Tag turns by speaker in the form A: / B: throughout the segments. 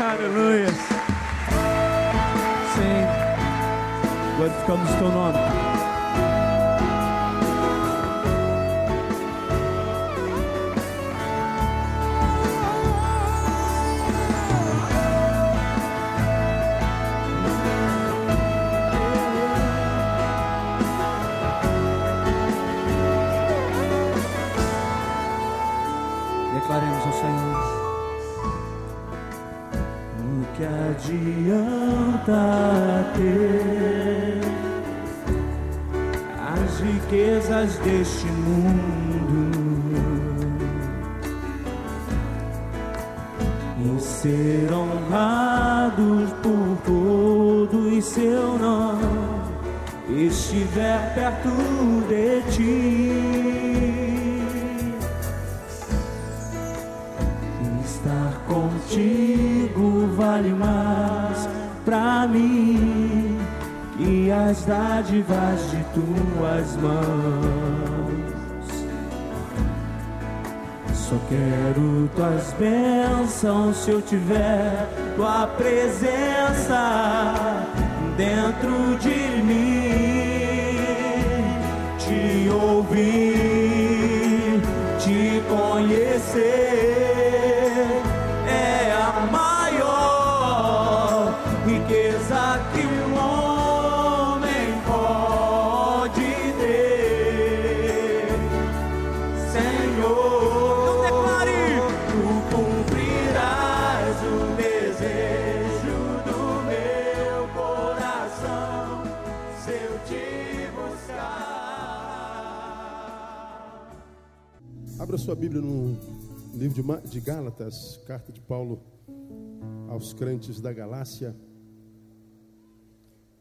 A: Aleluia. Sim. Glorificamos o teu nome. Que adianta ter as riquezas deste mundo e ser honrados por todos seu nome estiver perto de ti. Vale mais pra mim que as dádivas de tuas mãos. Só quero tuas bênçãos se eu tiver tua presença dentro de
B: Abra sua Bíblia no livro de Gálatas, carta de Paulo aos crentes da Galácia,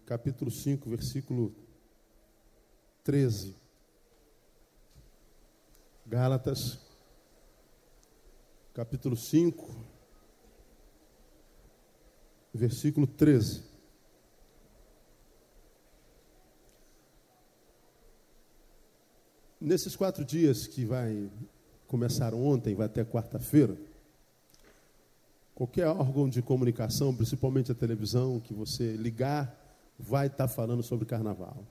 B: capítulo 5, versículo 13. Gálatas, capítulo 5, versículo 13. Nesses quatro dias que vai começaram ontem, vai até quarta-feira, qualquer órgão de comunicação, principalmente a televisão, que você ligar, vai estar falando sobre carnaval.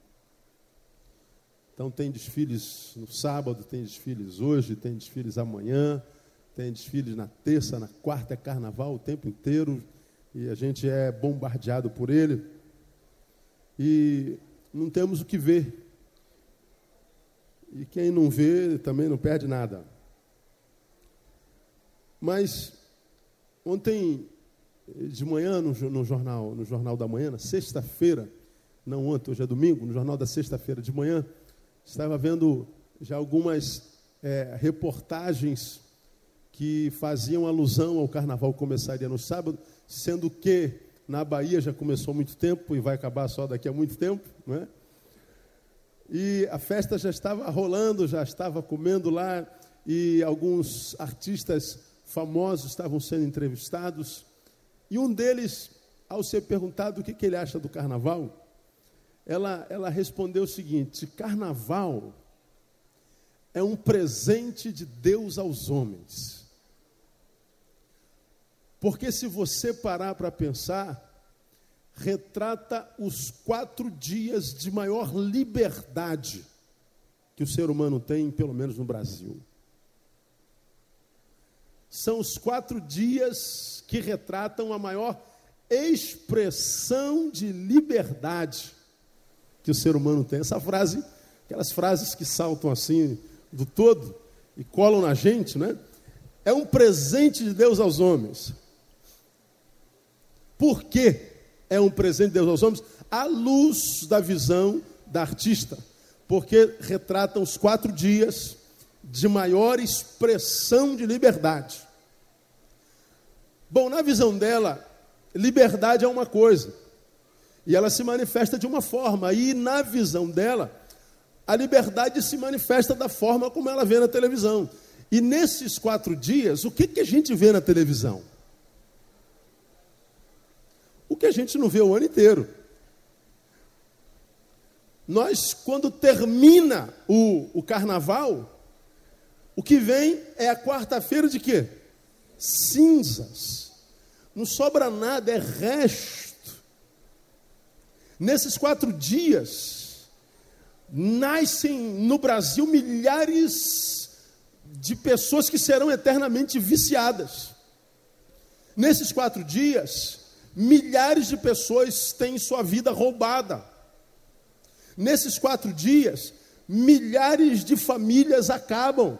B: Então tem desfiles no sábado, tem desfiles hoje, tem desfiles amanhã, tem desfiles na terça, na quarta é carnaval o tempo inteiro e a gente é bombardeado por ele. E não temos o que ver. E quem não vê também não perde nada. Mas ontem de manhã no, no jornal, no jornal da manhã, na sexta-feira, não ontem, hoje é domingo, no jornal da sexta-feira de manhã, estava vendo já algumas eh, reportagens que faziam alusão ao carnaval que começaria no sábado, sendo que na Bahia já começou muito tempo e vai acabar só daqui a muito tempo, não é? E a festa já estava rolando, já estava comendo lá, e alguns artistas famosos estavam sendo entrevistados. E um deles, ao ser perguntado o que, que ele acha do carnaval, ela, ela respondeu o seguinte: carnaval é um presente de Deus aos homens. Porque se você parar para pensar, retrata os quatro dias de maior liberdade que o ser humano tem, pelo menos no Brasil. São os quatro dias que retratam a maior expressão de liberdade que o ser humano tem. Essa frase, aquelas frases que saltam assim do todo e colam na gente, né? É um presente de Deus aos homens. Por que é um presente de Deus aos homens? À luz da visão da artista. Porque retratam os quatro dias de maior expressão de liberdade. Bom, na visão dela, liberdade é uma coisa. E ela se manifesta de uma forma. E na visão dela, a liberdade se manifesta da forma como ela vê na televisão. E nesses quatro dias, o que, que a gente vê na televisão? O que a gente não vê o ano inteiro. Nós, quando termina o, o carnaval, o que vem é a quarta-feira de quê? Cinzas. não sobra nada, é resto. Nesses quatro dias, nascem no Brasil milhares de pessoas que serão eternamente viciadas. Nesses quatro dias, milhares de pessoas têm sua vida roubada. Nesses quatro dias, milhares de famílias acabam.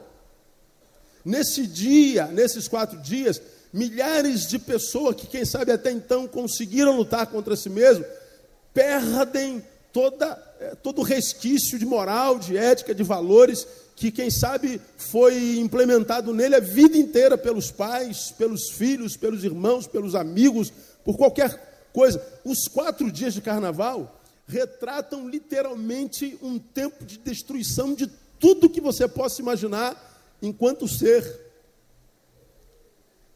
B: Nesse dia, nesses quatro dias, milhares de pessoas que, quem sabe, até então conseguiram lutar contra si mesmo, perdem toda, eh, todo o resquício de moral, de ética, de valores que, quem sabe, foi implementado nele a vida inteira pelos pais, pelos filhos, pelos irmãos, pelos amigos, por qualquer coisa. Os quatro dias de carnaval retratam literalmente um tempo de destruição de tudo que você possa imaginar enquanto ser.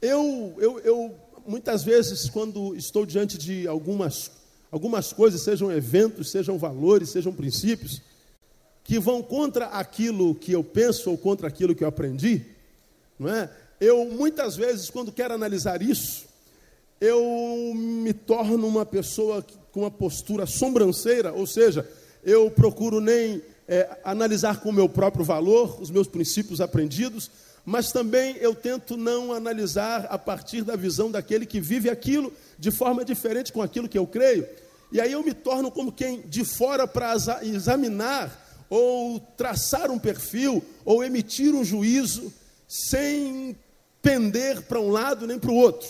B: Eu, eu, eu muitas vezes, quando estou diante de algumas, algumas coisas, sejam eventos, sejam valores, sejam princípios, que vão contra aquilo que eu penso ou contra aquilo que eu aprendi, não é? Eu muitas vezes, quando quero analisar isso, eu me torno uma pessoa com uma postura sobranceira, ou seja, eu procuro nem é, analisar com o meu próprio valor, os meus princípios aprendidos, mas também eu tento não analisar a partir da visão daquele que vive aquilo de forma diferente com aquilo que eu creio. E aí eu me torno como quem de fora para examinar ou traçar um perfil ou emitir um juízo sem pender para um lado nem para o outro.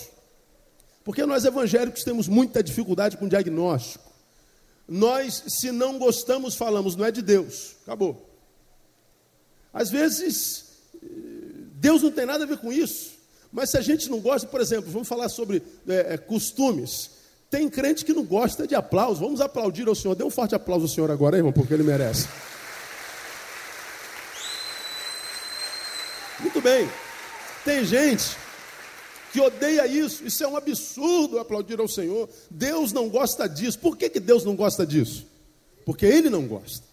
B: Porque nós evangélicos temos muita dificuldade com diagnóstico. Nós, se não gostamos, falamos, não é de Deus. Acabou. Às vezes, Deus não tem nada a ver com isso. Mas se a gente não gosta, por exemplo, vamos falar sobre é, é costumes. Tem crente que não gosta de aplauso. Vamos aplaudir ao Senhor. Dê um forte aplauso ao Senhor agora, irmão, porque ele merece. Muito bem. Tem gente que odeia isso. Isso é um absurdo aplaudir ao Senhor. Deus não gosta disso. Por que, que Deus não gosta disso? Porque Ele não gosta.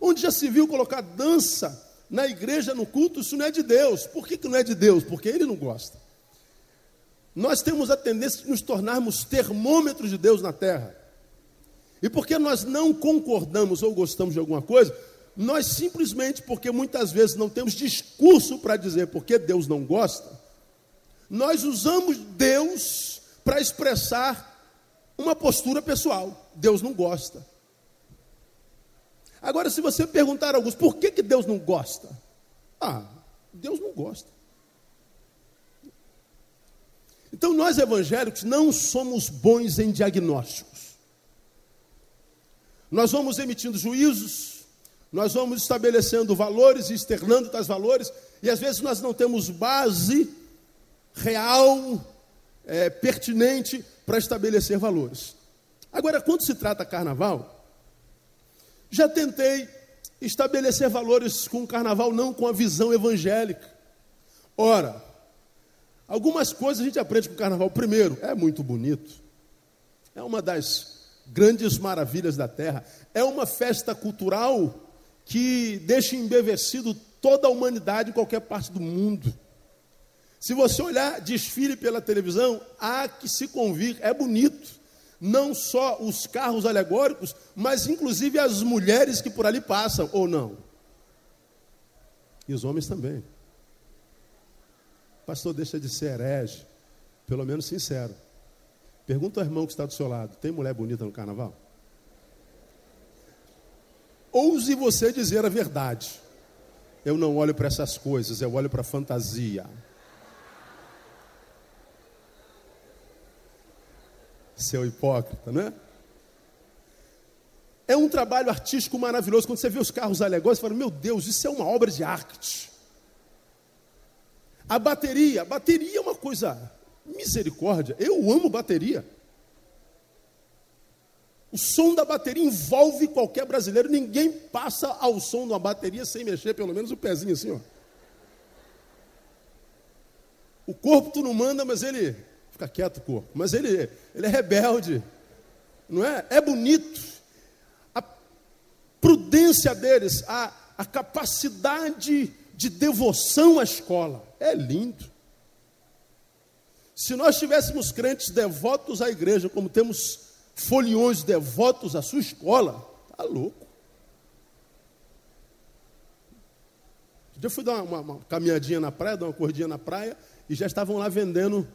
B: Onde já se viu colocar dança na igreja, no culto, isso não é de Deus. Por que, que não é de Deus? Porque Ele não gosta. Nós temos a tendência de nos tornarmos termômetros de Deus na terra. E porque nós não concordamos ou gostamos de alguma coisa, nós simplesmente, porque muitas vezes não temos discurso para dizer porque Deus não gosta, nós usamos Deus para expressar uma postura pessoal. Deus não gosta. Agora, se você perguntar a alguns, por que, que Deus não gosta? Ah, Deus não gosta. Então, nós evangélicos não somos bons em diagnósticos. Nós vamos emitindo juízos, nós vamos estabelecendo valores externando tais valores, e às vezes nós não temos base real, é, pertinente para estabelecer valores. Agora, quando se trata carnaval, já tentei estabelecer valores com o carnaval, não com a visão evangélica. Ora, algumas coisas a gente aprende com o carnaval. Primeiro, é muito bonito, é uma das grandes maravilhas da terra, é uma festa cultural que deixa embevecido toda a humanidade em qualquer parte do mundo. Se você olhar desfile pela televisão, há que se convir, é bonito. Não só os carros alegóricos, mas inclusive as mulheres que por ali passam, ou não. E os homens também. Pastor, deixa de ser herege, pelo menos sincero. Pergunta ao irmão que está do seu lado: tem mulher bonita no carnaval? Ouse você dizer a verdade. Eu não olho para essas coisas, eu olho para a fantasia. Seu hipócrita, né? É um trabalho artístico maravilhoso. Quando você vê os carros alegóricos, você fala: Meu Deus, isso é uma obra de arte. A bateria, a bateria é uma coisa misericórdia. Eu amo bateria. O som da bateria envolve qualquer brasileiro. Ninguém passa ao som de uma bateria sem mexer pelo menos o pezinho assim, ó. O corpo tu não manda, mas ele Fica quieto, corpo. Mas ele, ele é rebelde. Não é? É bonito. A prudência deles, a, a capacidade de devoção à escola. É lindo. Se nós tivéssemos crentes devotos à igreja, como temos foliões devotos à sua escola, tá louco. Eu fui dar uma, uma, caminhadinha na praia, dar uma corridinha na praia, e já estavam lá vendendo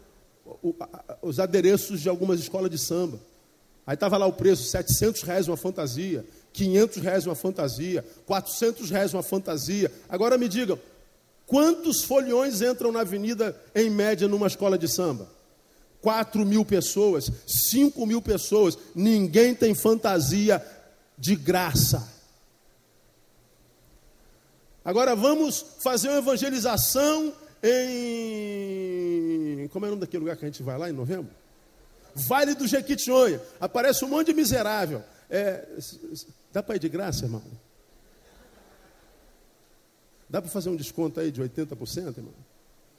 B: os adereços de algumas escolas de samba. Aí estava lá o preço, 700 reais uma fantasia, 500 reais uma fantasia, 400 reais uma fantasia. Agora me digam, quantos foliões entram na avenida em média numa escola de samba? 4 mil pessoas, 5 mil pessoas, ninguém tem fantasia de graça. Agora vamos fazer uma evangelização em. Como é o nome daquele lugar que a gente vai lá em novembro? Vale do Jequitinhonha. Aparece um monte de miserável. É, dá para ir de graça, irmão? Dá para fazer um desconto aí de 80%, irmão?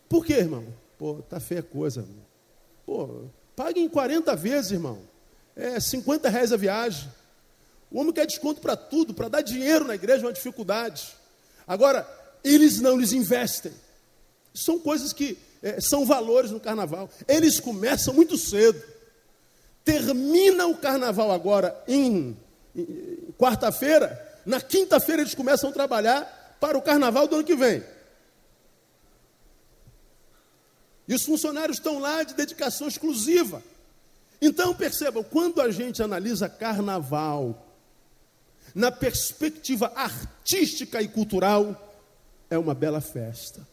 B: Por quê, irmão? Pô, tá feia coisa, irmão. Pô, pague em 40 vezes, irmão. É 50 reais a viagem. O homem quer desconto para tudo, para dar dinheiro na igreja é uma dificuldade. Agora, eles não lhes investem. São coisas que é, são valores no carnaval. Eles começam muito cedo. Termina o carnaval agora em, em quarta-feira. Na quinta-feira eles começam a trabalhar para o carnaval do ano que vem. E os funcionários estão lá de dedicação exclusiva. Então percebam, quando a gente analisa carnaval na perspectiva artística e cultural, é uma bela festa.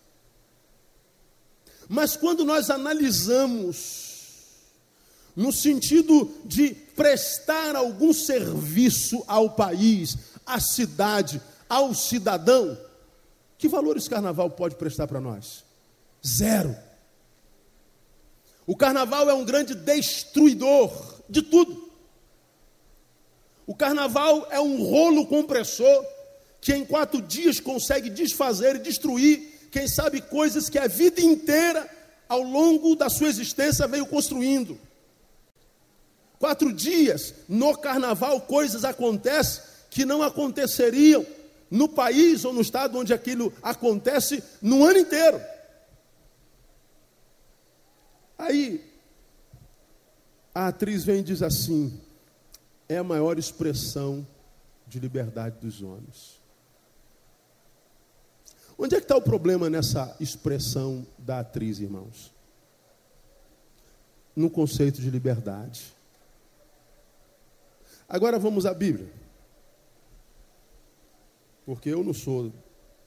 B: Mas quando nós analisamos no sentido de prestar algum serviço ao país, à cidade, ao cidadão, que valores carnaval pode prestar para nós? Zero. O carnaval é um grande destruidor de tudo. O carnaval é um rolo compressor que em quatro dias consegue desfazer e destruir, quem sabe, coisas que a vida inteira, ao longo da sua existência, veio construindo. Quatro dias, no carnaval, coisas acontecem que não aconteceriam no país ou no estado onde aquilo acontece no ano inteiro. Aí, a atriz vem e diz assim: é a maior expressão de liberdade dos homens. Onde é que está o problema nessa expressão da atriz, irmãos? No conceito de liberdade. Agora vamos à Bíblia. Porque eu não sou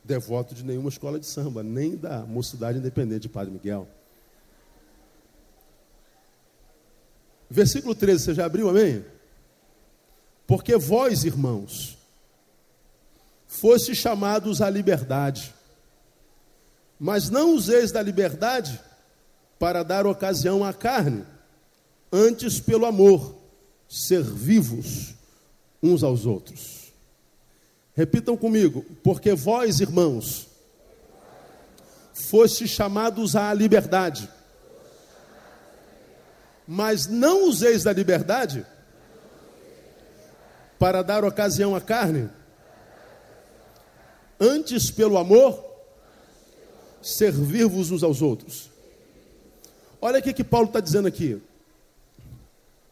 B: devoto de nenhuma escola de samba, nem da Mocidade Independente de Padre Miguel. Versículo 13, você já abriu, amém? Porque vós, irmãos, foste chamados à liberdade, mas não useis da liberdade para dar ocasião à carne, antes pelo amor, ser vivos uns aos outros. Repitam comigo, porque vós, irmãos, foste chamados à liberdade, mas não useis da liberdade para dar ocasião à carne, antes pelo amor, servir-vos uns aos outros. Olha o que Paulo está dizendo aqui.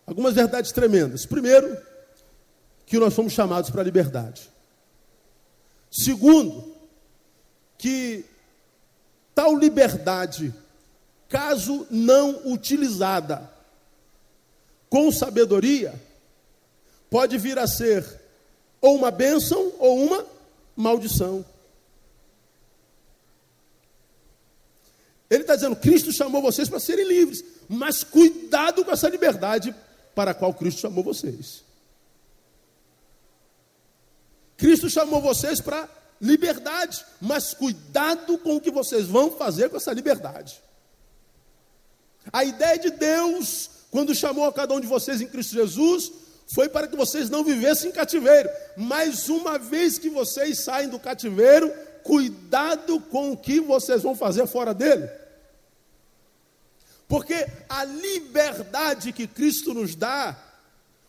B: Algumas verdades tremendas. Primeiro, que nós somos chamados para a liberdade. Segundo, que tal liberdade, caso não utilizada com sabedoria, pode vir a ser ou uma bênção ou uma maldição. Ele está dizendo: Cristo chamou vocês para serem livres, mas cuidado com essa liberdade para a qual Cristo chamou vocês. Cristo chamou vocês para liberdade, mas cuidado com o que vocês vão fazer com essa liberdade. A ideia de Deus, quando chamou a cada um de vocês em Cristo Jesus, foi para que vocês não vivessem em cativeiro. Mas uma vez que vocês saem do cativeiro, cuidado com o que vocês vão fazer fora dele. Porque a liberdade que Cristo nos dá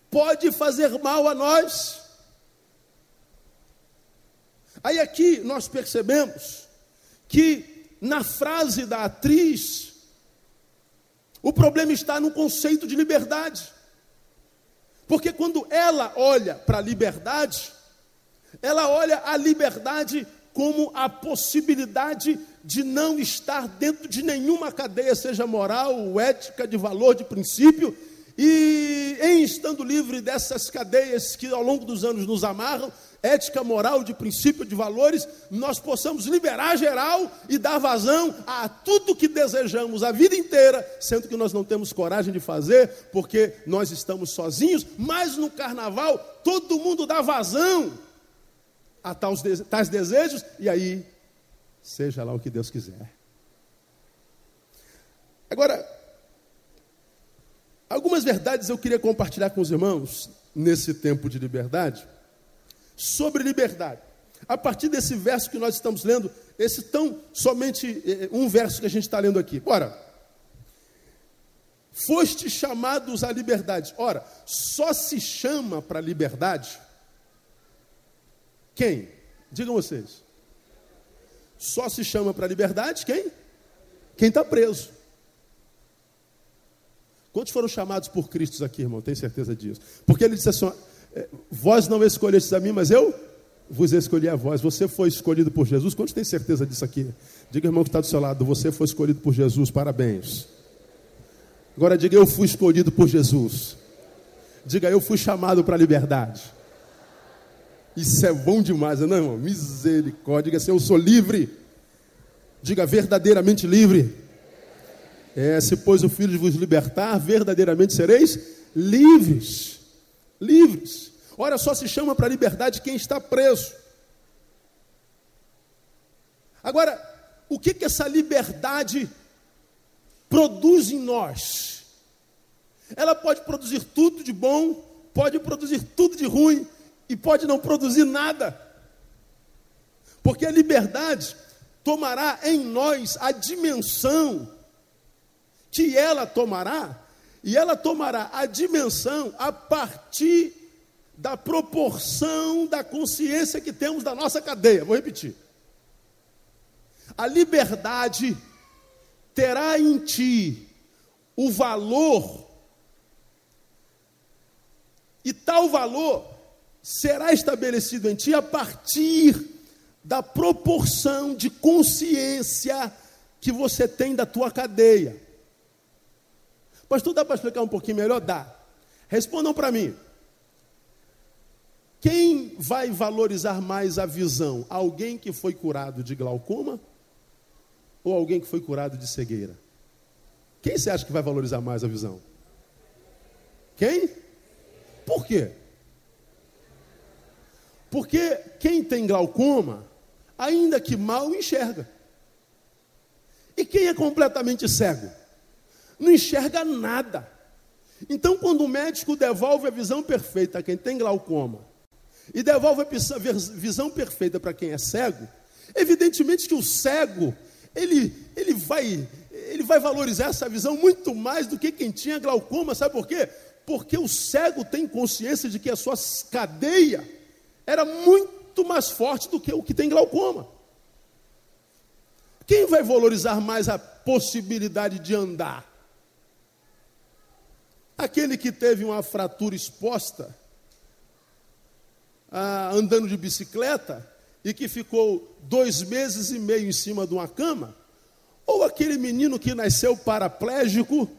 B: pode fazer mal a nós. Aí aqui nós percebemos que na frase da atriz, O problema está no conceito de liberdade. Porque quando ela olha para a liberdade, ela olha a liberdade como a possibilidade de não estar dentro de nenhuma cadeia, seja moral, ética, de valor, de princípio, e em estando livre dessas cadeias que ao longo dos anos nos amarram, ética, moral, de princípio, de valores, nós possamos liberar geral e dar vazão a tudo que desejamos a vida inteira, sendo que nós não temos coragem de fazer, porque nós estamos sozinhos, mas no carnaval todo mundo dá vazão a tais desejos, e aí, seja lá o que Deus quiser. Agora, algumas verdades eu queria compartilhar com os irmãos nesse tempo de liberdade, sobre liberdade. A partir desse verso que nós estamos lendo, esse tão somente eh, um verso que a gente está lendo aqui. Bora. Foste chamados à liberdade. Ora, só se chama para liberdade quem? Digam vocês. Só se chama para a liberdade quem? Quem está preso. Quantos foram chamados por Cristo aqui, irmão? Tenho certeza disso. Porque ele disse assim: é, Vós não escolhestes a mim, mas eu vos escolhi a vós. Você foi escolhido por Jesus. Quantos têm certeza disso aqui? Diga, irmão, que está do seu lado. Você foi escolhido por Jesus. Parabéns. Agora diga: Eu fui escolhido por Jesus. Diga: Eu fui chamado para a liberdade. Isso é bom demais, não é, irmão? Misericórdia. Diga assim: Eu sou livre. Diga verdadeiramente livre. É, se pois o Filho vos libertar, verdadeiramente sereis livres. Livres. Olha só, se chama para liberdade quem está preso. Agora, o que, que essa liberdade produz em nós? Ela pode produzir tudo de bom, pode produzir tudo de ruim, e pode não produzir nada. Porque a liberdade tomará em nós a dimensão que ela tomará, e ela tomará a dimensão a partir da proporção da consciência que temos da nossa cadeia. Vou repetir. A liberdade terá em ti o valor, e tal valor será estabelecido em ti a partir da proporção de consciência que você tem da tua cadeia. Pastor, dá para explicar um pouquinho melhor? Dá. Respondam para mim. Quem vai valorizar mais a visão? Alguém que foi curado de glaucoma ou alguém que foi curado de cegueira? Quem você acha que vai valorizar mais a visão? Quem? Por quê? Porque quem tem glaucoma, ainda que mal, enxerga. E quem é completamente cego? Não enxerga nada. Então, quando o médico devolve a visão perfeita a quem tem glaucoma e devolve a visão perfeita para quem é cego, evidentemente que o cego ele, ele, vai, ele vai valorizar essa visão muito mais do que quem tinha glaucoma. Sabe por quê? Porque o cego tem consciência de que a sua cadeia era muito mais forte do que o que tem glaucoma. Quem vai valorizar mais a possibilidade de andar? Aquele que teve uma fratura exposta, ah, andando de bicicleta, e que ficou dois meses e meio em cima de uma cama? Ou aquele menino que nasceu paraplégico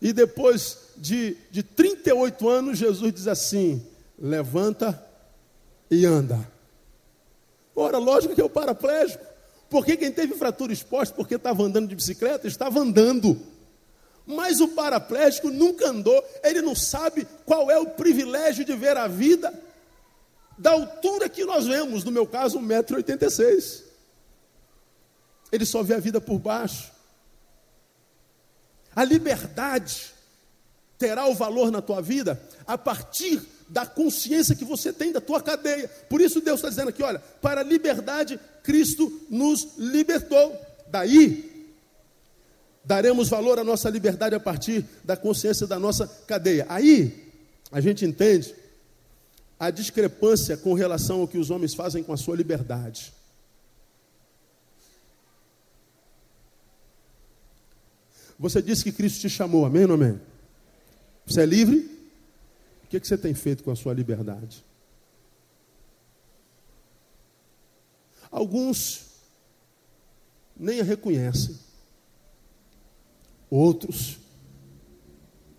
B: e depois de, de 38 anos, Jesus diz assim: levanta e anda. Ora, lógico que é o paraplégico. Porque quem teve fratura exposta porque estava andando de bicicleta, estava andando. Mas o paraplégico nunca andou, ele não sabe qual é o privilégio de ver a vida da altura que nós vemos, no meu caso, 1,86m. Ele só vê a vida por baixo. A liberdade terá o valor na tua vida a partir da consciência que você tem da tua cadeia. Por isso Deus está dizendo aqui, olha, para a liberdade Cristo nos libertou. Daí daremos valor à nossa liberdade a partir da consciência da nossa cadeia. Aí a gente entende a discrepância com relação ao que os homens fazem com a sua liberdade. Você disse que Cristo te chamou, amém ou amém? Você é livre? O que, que você tem feito com a sua liberdade? Alguns nem a reconhecem, outros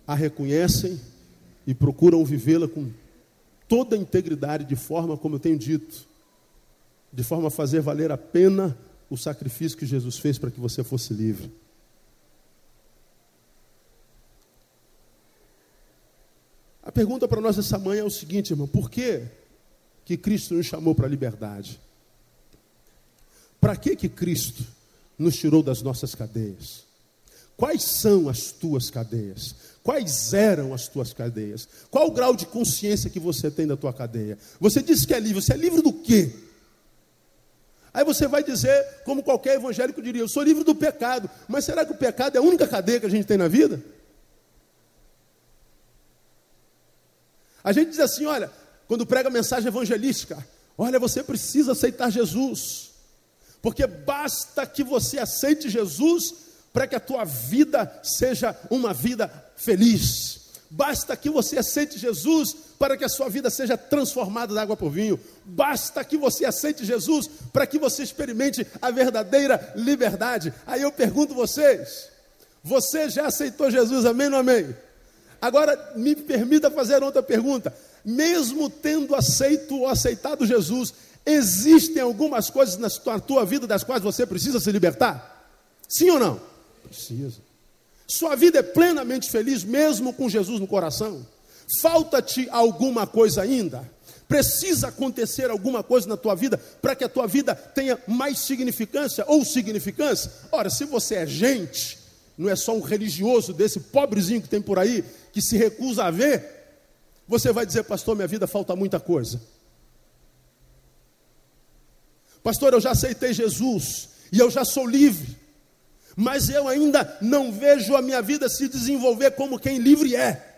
B: a reconhecem e procuram vivê-la com toda a integridade, de forma, como eu tenho dito, de forma a fazer valer a pena o sacrifício que Jesus fez para que você fosse livre. Pergunta para nós essa manhã é o seguinte, irmão: por que, que Cristo nos chamou para a liberdade? Para que, que Cristo nos tirou das nossas cadeias? Quais são as tuas cadeias? Quais eram as tuas cadeias? Qual o grau de consciência que você tem da tua cadeia? Você disse que é livre, você é livre do quê? Aí você vai dizer, como qualquer evangélico diria, eu sou livre do pecado. Mas será que o pecado é a única cadeia que a gente tem na vida? A gente diz assim: olha, quando prega mensagem evangelística, olha, você precisa aceitar Jesus, porque basta que você aceite Jesus para que a tua vida seja uma vida feliz. Basta que você aceite Jesus para que a sua vida seja transformada da água por vinho. Basta que você aceite Jesus para que você experimente a verdadeira liberdade. Aí eu pergunto vocês: você já aceitou Jesus? Amém ou amém? Agora, me permita fazer outra pergunta. Mesmo tendo aceito ou aceitado Jesus, existem algumas coisas na tua vida das quais você precisa se libertar? Sim ou não? Precisa. Sua vida é plenamente feliz, mesmo com Jesus no coração? Falta-te alguma coisa ainda? Precisa acontecer alguma coisa na tua vida para que a tua vida tenha mais significância ou significância? Ora, se você é gente, não é só um religioso desse pobrezinho que tem por aí, que se recusa a ver, você vai dizer, pastor, minha vida falta muita coisa. Pastor, eu já aceitei Jesus e eu já sou livre, mas eu ainda não vejo a minha vida se desenvolver como quem livre é.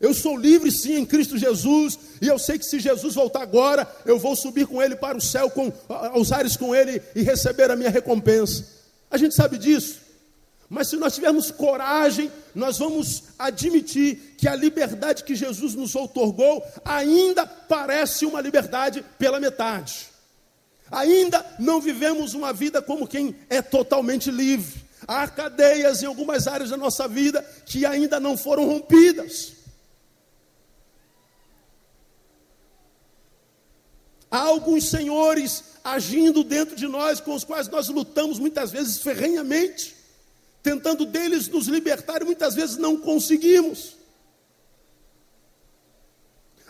B: Eu sou livre sim em Cristo Jesus, e eu sei que se Jesus voltar agora, eu vou subir com Ele para o céu, com, aos ares com Ele e receber a minha recompensa. A gente sabe disso. Mas se nós tivermos coragem, nós vamos admitir que a liberdade que Jesus nos outorgou ainda parece uma liberdade pela metade. Ainda não vivemos uma vida como quem é totalmente livre. Há cadeias em algumas áreas da nossa vida que ainda não foram rompidas. Há alguns senhores agindo dentro de nós, com os quais nós lutamos muitas vezes ferrenhamente, tentando deles nos libertar e muitas vezes não conseguimos.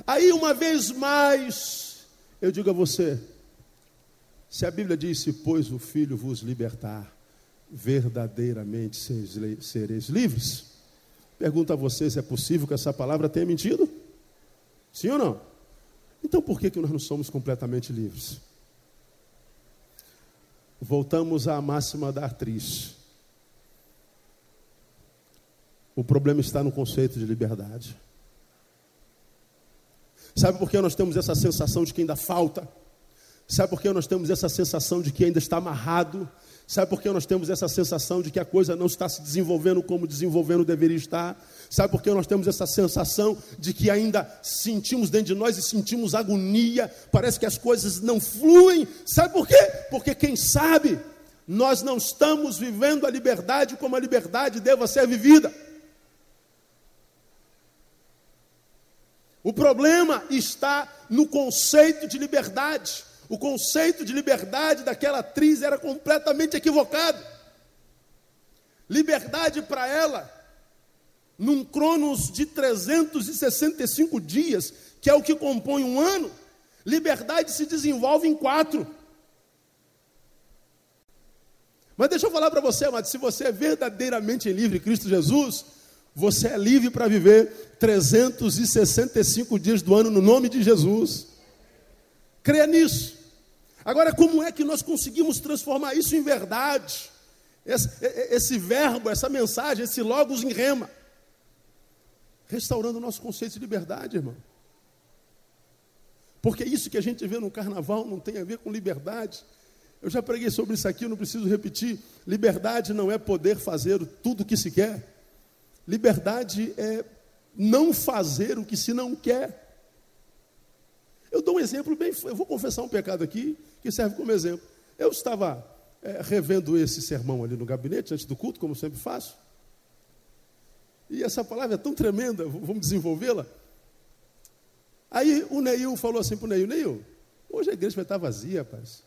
B: Aí, uma vez mais, eu digo a você: se a Bíblia diz, se pois o Filho vos libertar, verdadeiramente sereis livres, pergunto a você se é possível que essa palavra tenha mentido? Sim ou não? Então por que, que nós não somos completamente livres? Voltamos à máxima da atriz. O problema está no conceito de liberdade. Sabe por que nós temos essa sensação de que ainda falta? Sabe por que nós temos essa sensação de que ainda está amarrado? Sabe por que nós temos essa sensação de que a coisa não está se desenvolvendo como desenvolvendo deveria estar? Sabe por que nós temos essa sensação de que ainda sentimos dentro de nós e sentimos agonia? Parece que as coisas não fluem. Sabe por quê? Porque quem sabe nós não estamos vivendo a liberdade como a liberdade deva ser vivida. O problema está no conceito de liberdade. O conceito de liberdade daquela atriz era completamente equivocado. Liberdade para ela, num cronos de 365 dias, que é o que compõe um ano, liberdade se desenvolve em quatro. Mas deixa eu falar para você, amado, se você é verdadeiramente livre em Cristo Jesus, você é livre para viver 365 dias do ano no nome de Jesus. Creia nisso. Agora, como é que nós conseguimos transformar isso em verdade? Esse, esse verbo, essa mensagem, esse logos em rema. Restaurando o nosso conceito de liberdade, irmão. Porque isso que a gente vê no carnaval não tem a ver com liberdade. Eu já preguei sobre isso aqui, eu não preciso repetir. Liberdade não é poder fazer tudo o que se quer. Liberdade é não fazer o que se não quer. Eu dou um exemplo bem, eu vou confessar um pecado aqui que serve como exemplo. Eu estava é, revendo esse sermão ali no gabinete antes do culto, como sempre faço. E essa palavra é tão tremenda, vamos desenvolvê-la. Aí o Neil falou assim para o Neil, Neil, hoje a igreja vai estar vazia, rapaz.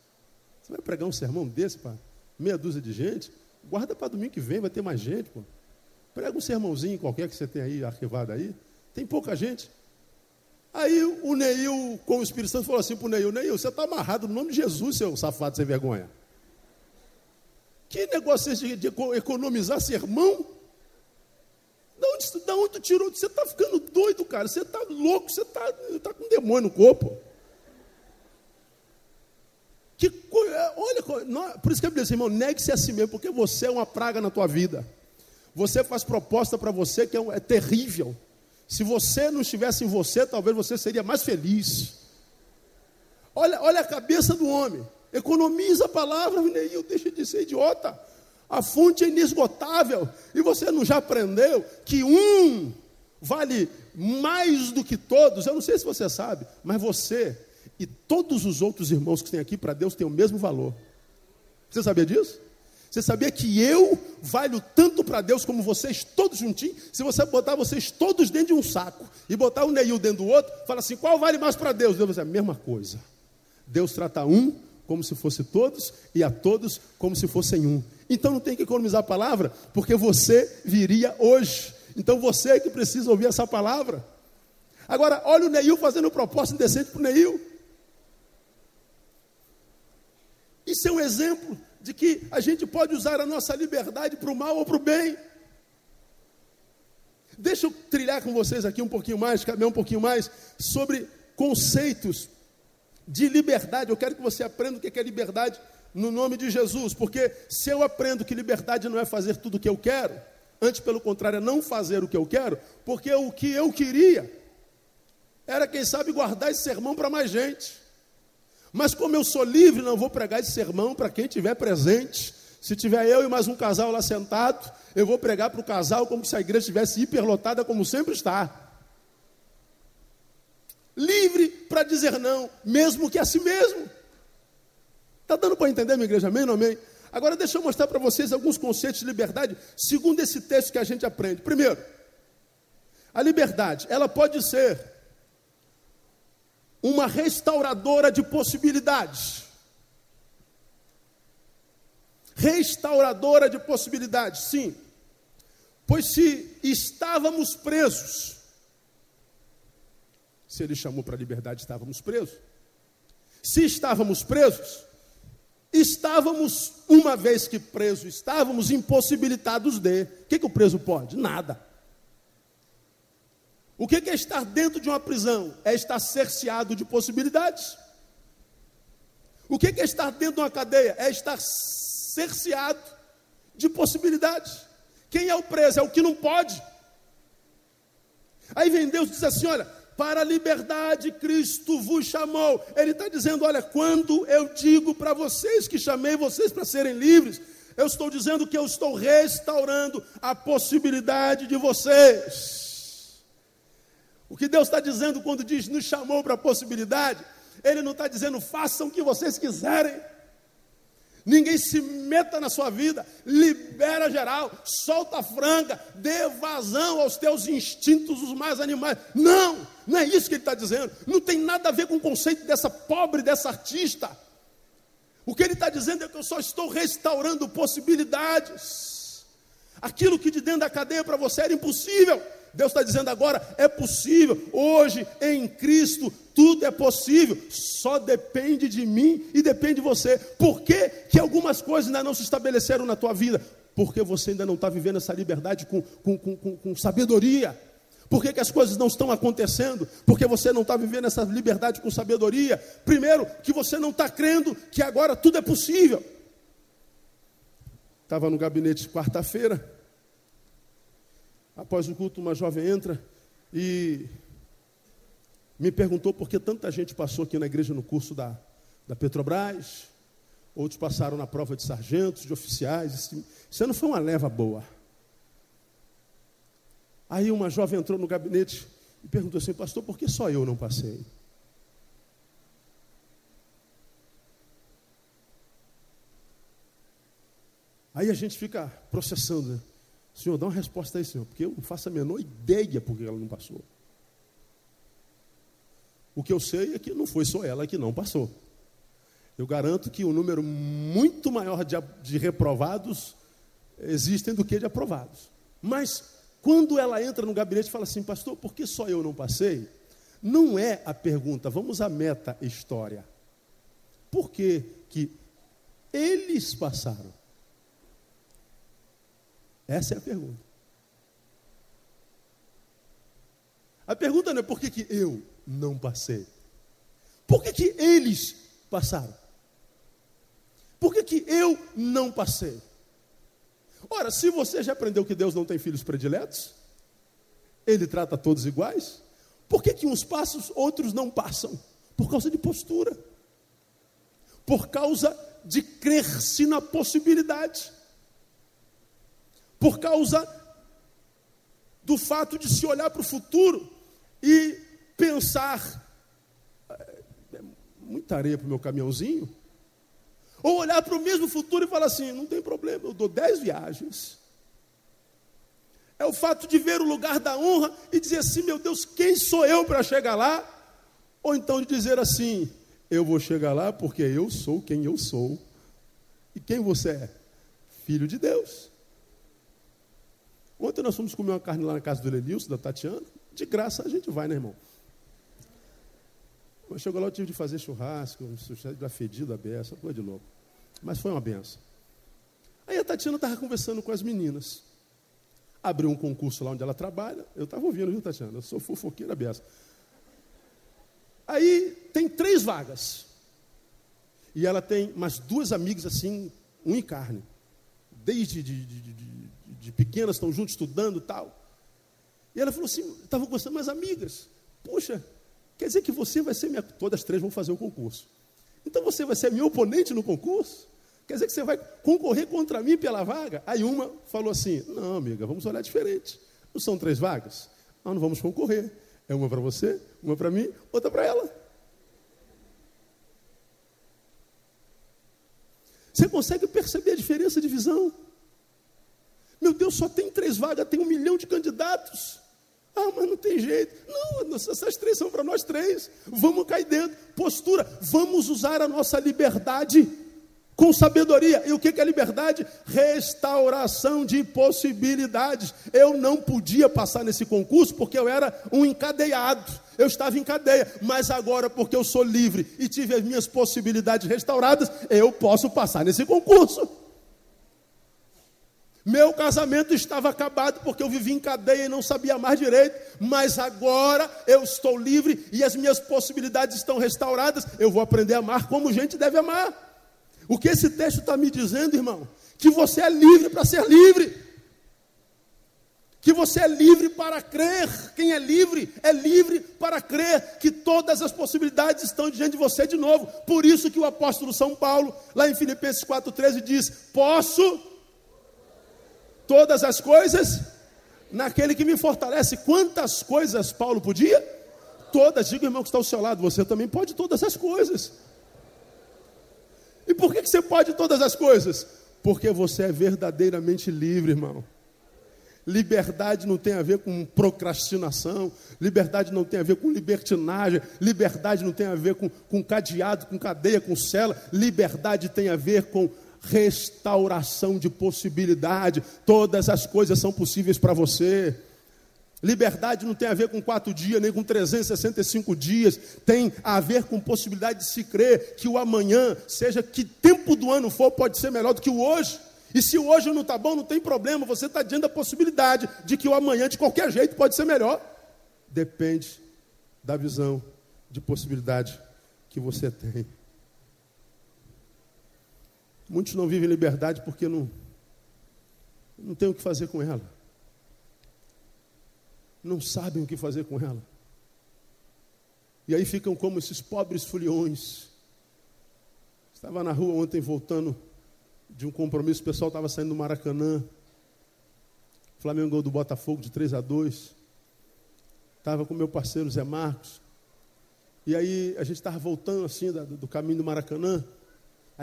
B: Você vai pregar um sermão desse para meia dúzia de gente? Guarda para domingo que vem, vai ter mais gente, pô. Prega um sermãozinho qualquer que você tem aí arquivado aí. Tem pouca gente. Aí o Neil, com o Espírito Santo, falou assim para o Neil, Neil, você está amarrado no nome de Jesus, seu safado sem vergonha. Que negócio é esse de, de economizar sermão? Da onde, da onde tu tirou? Você está ficando doido, cara. Você está louco, você está tá com demônio no corpo. Que coisa, olha, não, por isso que eu disse, irmão, negue-se a si mesmo, porque você é uma praga na tua vida. Você faz proposta para você que é, é terrível. Se você não estivesse em você, talvez você seria mais feliz. Olha, olha a cabeça do homem. Economiza a palavra, Neil, deixa de ser idiota. A fonte é inesgotável. E você não já aprendeu que um vale mais do que todos? Eu não sei se você sabe, mas você e todos os outros irmãos que tem aqui para Deus têm o mesmo valor. Você sabia disso? Você sabia que eu valho tanto para Deus como vocês todos juntinhos? Se você botar vocês todos dentro de um saco e botar o Neil dentro do outro, fala assim: qual vale mais para Deus? Deus vai dizer a mesma coisa. Deus trata um como se fosse todos e a todos como se fossem um. Então não tem que economizar a palavra, porque você viria hoje. Então você é que precisa ouvir essa palavra. Agora, olha o Neil fazendo proposta indecente para o Neil. Isso é um exemplo de que a gente pode usar a nossa liberdade para o mal ou para o bem. Deixa eu trilhar com vocês aqui um pouquinho mais, caminhar um pouquinho mais sobre conceitos de liberdade. Eu quero que você aprenda o que é liberdade no nome de Jesus, porque se eu aprendo que liberdade não é fazer tudo o que eu quero, antes pelo contrário é não fazer o que eu quero, porque o que eu queria era, quem sabe, guardar esse sermão para mais gente. Mas como eu sou livre, não vou pregar esse sermão para quem estiver presente. Se tiver eu e mais um casal lá sentado, eu vou pregar para o casal como se a igreja estivesse hiperlotada, como sempre está. Livre para dizer não, mesmo que a si mesmo. Está dando para entender, minha igreja? Amém ou amém? Agora deixa eu mostrar para vocês alguns conceitos de liberdade, segundo esse texto que a gente aprende. Primeiro, a liberdade, ela pode ser uma restauradora de possibilidades. Restauradora de possibilidades, sim. Pois se estávamos presos, se ele chamou para a liberdade, estávamos presos. Se estávamos presos, estávamos, uma vez que presos, estávamos impossibilitados de. O que, que o preso pode? Nada. O que, que é estar dentro de uma prisão? É estar cerceado de possibilidades. O que, que é estar dentro de uma cadeia? É estar cerceado de possibilidades. Quem é o preso? É o que não pode. Aí vem Deus e diz assim: olha, para a liberdade Cristo vos chamou. Ele está dizendo: olha, quando eu digo para vocês que chamei vocês para serem livres, eu estou dizendo que eu estou restaurando a possibilidade de vocês. O que Deus está dizendo quando diz nos chamou para a possibilidade, Ele não está dizendo façam o que vocês quiserem. Ninguém se meta na sua vida, libera geral, solta franga, dê vazão aos teus instintos os mais animais. Não, não é isso que ele está dizendo. Não tem nada a ver com o conceito dessa pobre, dessa artista. O que ele está dizendo é que eu só estou restaurando possibilidades. Aquilo que de dentro da cadeia para você era impossível. Deus está dizendo agora: é possível, hoje em Cristo tudo é possível, só depende de mim e depende de você. Por que, que algumas coisas ainda não se estabeleceram na tua vida? Porque você ainda não está vivendo essa liberdade com, com, com, com, sabedoria. Por que, que, as coisas não estão acontecendo? Porque você não está vivendo essa liberdade com sabedoria. Primeiro, que você não está crendo que agora tudo é possível. Estava no gabinete quarta-feira, Após o culto, uma jovem entra e me perguntou por que tanta gente passou aqui na igreja no curso da, da Petrobras, outros passaram na prova de sargentos, de oficiais. Isso não foi uma leva boa. Aí uma jovem entrou no gabinete e perguntou assim, pastor, por que só eu não passei? Aí a gente fica processando, né? Senhor, dá uma resposta aí, Senhor, porque eu não faço a menor ideia por que ela não passou. O que eu sei é que não foi só ela que não passou. Eu garanto que um número muito maior de, de reprovados existem do que de aprovados. Mas quando ela entra no gabinete e fala assim, pastor, por que só eu não passei? Não é a pergunta, vamos à meta história. Por que, que eles passaram? Essa é a pergunta. A pergunta não é por que, que eu não passei. Por que, que eles passaram? Por que, que eu não passei? Ora, se você já aprendeu que Deus não tem filhos prediletos, Ele trata todos iguais, por que, que uns passam, outros não passam? Por causa de postura, por causa de crer-se na possibilidade por causa do fato de se olhar para o futuro e pensar: é, é muita areia para o meu caminhãozinho. Ou olhar para o mesmo futuro e falar assim: não tem problema, eu dou dez viagens. É o fato de ver o lugar da honra e dizer assim: meu Deus, quem sou eu para chegar lá? Ou então de dizer assim: eu vou chegar lá porque eu sou quem eu sou. E quem você é? Filho de Deus. Ontem nós fomos comer uma carne lá na casa do Lenilson, da Tatiana. De graça a gente vai, né, irmão? Mas chegou lá, eu tive de fazer churrasco, um churrasco fedido a beça, coisa de louco. Mas foi uma benção. Aí a Tatiana estava conversando com as meninas. Abriu um concurso lá onde ela trabalha. Eu estava ouvindo, viu, Tatiana? Eu sou fofoqueira beça. Aí tem três vagas. E ela tem mais duas amigas assim, um em carne. Desde de, de, de, de pequenas estão juntos estudando e tal. E ela falou assim: estava gostando mais amigas. Puxa, quer dizer que você vai ser minha. Todas três vão fazer o concurso. Então você vai ser meu oponente no concurso? Quer dizer que você vai concorrer contra mim pela vaga? Aí uma falou assim: Não, amiga, vamos olhar diferente. Não são três vagas? Nós não vamos concorrer. É uma para você, uma para mim, outra para ela. Você consegue perceber a diferença de visão? Meu Deus, só tem três vagas, tem um milhão de candidatos. Ah, mas não tem jeito. Não, essas três são para nós três. Vamos cair dentro. Postura. Vamos usar a nossa liberdade com sabedoria. E o que é liberdade? Restauração de possibilidades. Eu não podia passar nesse concurso porque eu era um encadeado. Eu estava em cadeia, mas agora, porque eu sou livre e tive as minhas possibilidades restauradas, eu posso passar nesse concurso. Meu casamento estava acabado porque eu vivi em cadeia e não sabia mais direito, mas agora eu estou livre e as minhas possibilidades estão restauradas. Eu vou aprender a amar como gente deve amar. O que esse texto está me dizendo, irmão? Que você é livre para ser livre, que você é livre para crer. Quem é livre é livre para crer que todas as possibilidades estão diante de você de novo. Por isso que o apóstolo São Paulo, lá em Filipenses 4,13, diz: Posso todas as coisas naquele que me fortalece. Quantas coisas Paulo podia? Todas. Diga, irmão, que está ao seu lado, você também pode todas as coisas. E por que você pode todas as coisas? Porque você é verdadeiramente livre, irmão. Liberdade não tem a ver com procrastinação, liberdade não tem a ver com libertinagem, liberdade não tem a ver com, com cadeado, com cadeia, com cela, liberdade tem a ver com restauração de possibilidade. Todas as coisas são possíveis para você. Liberdade não tem a ver com quatro dias, nem com 365 dias, tem a ver com possibilidade de se crer que o amanhã, seja que tempo do ano for, pode ser melhor do que o hoje. E se o hoje não está bom, não tem problema, você está diante da possibilidade de que o amanhã, de qualquer jeito, pode ser melhor. Depende da visão de possibilidade que você tem. Muitos não vivem liberdade porque não, não tem o que fazer com ela. Não sabem o que fazer com ela. E aí ficam como esses pobres foliões. Estava na rua ontem voltando de um compromisso, o pessoal estava saindo do Maracanã. Flamengo gol do Botafogo de 3 a 2. Estava com meu parceiro Zé Marcos. E aí a gente estava voltando assim do caminho do Maracanã.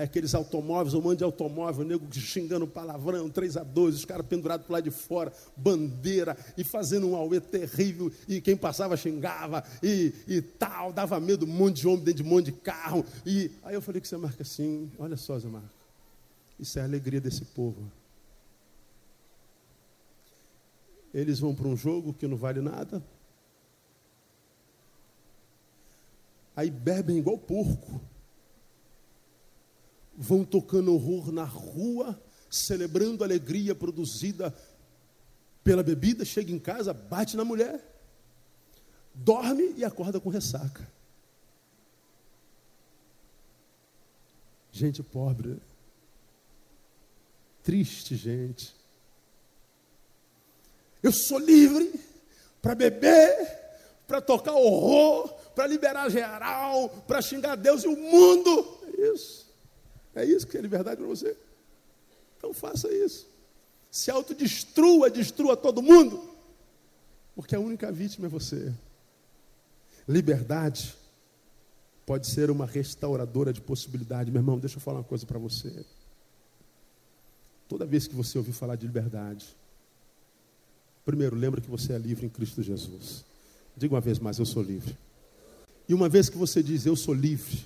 B: Aqueles automóveis, um monte de automóvel, o nego xingando palavrão, 3 a 2 os caras pendurados para lá de fora, bandeira, e fazendo um auê terrível, e quem passava xingava, e, e tal, dava medo, um monte de homem dentro de um monte de carro. E aí eu falei que você marca assim, olha só, Zé Marco, isso é a alegria desse povo. Eles vão para um jogo que não vale nada, aí bebem igual porco vão tocando horror na rua, celebrando a alegria produzida pela bebida, chega em casa, bate na mulher, dorme e acorda com ressaca. Gente pobre, triste gente. Eu sou livre para beber, para tocar horror, para liberar geral, para xingar Deus e o mundo. É isso. É isso que é liberdade para você? Então faça isso. Se autodestrua, destrua todo mundo. Porque a única vítima é você. Liberdade pode ser uma restauradora de possibilidade. Meu irmão, deixa eu falar uma coisa para você. Toda vez que você ouvir falar de liberdade, primeiro, lembra que você é livre em Cristo Jesus. Diga uma vez mais, eu sou livre. E uma vez que você diz, eu sou livre,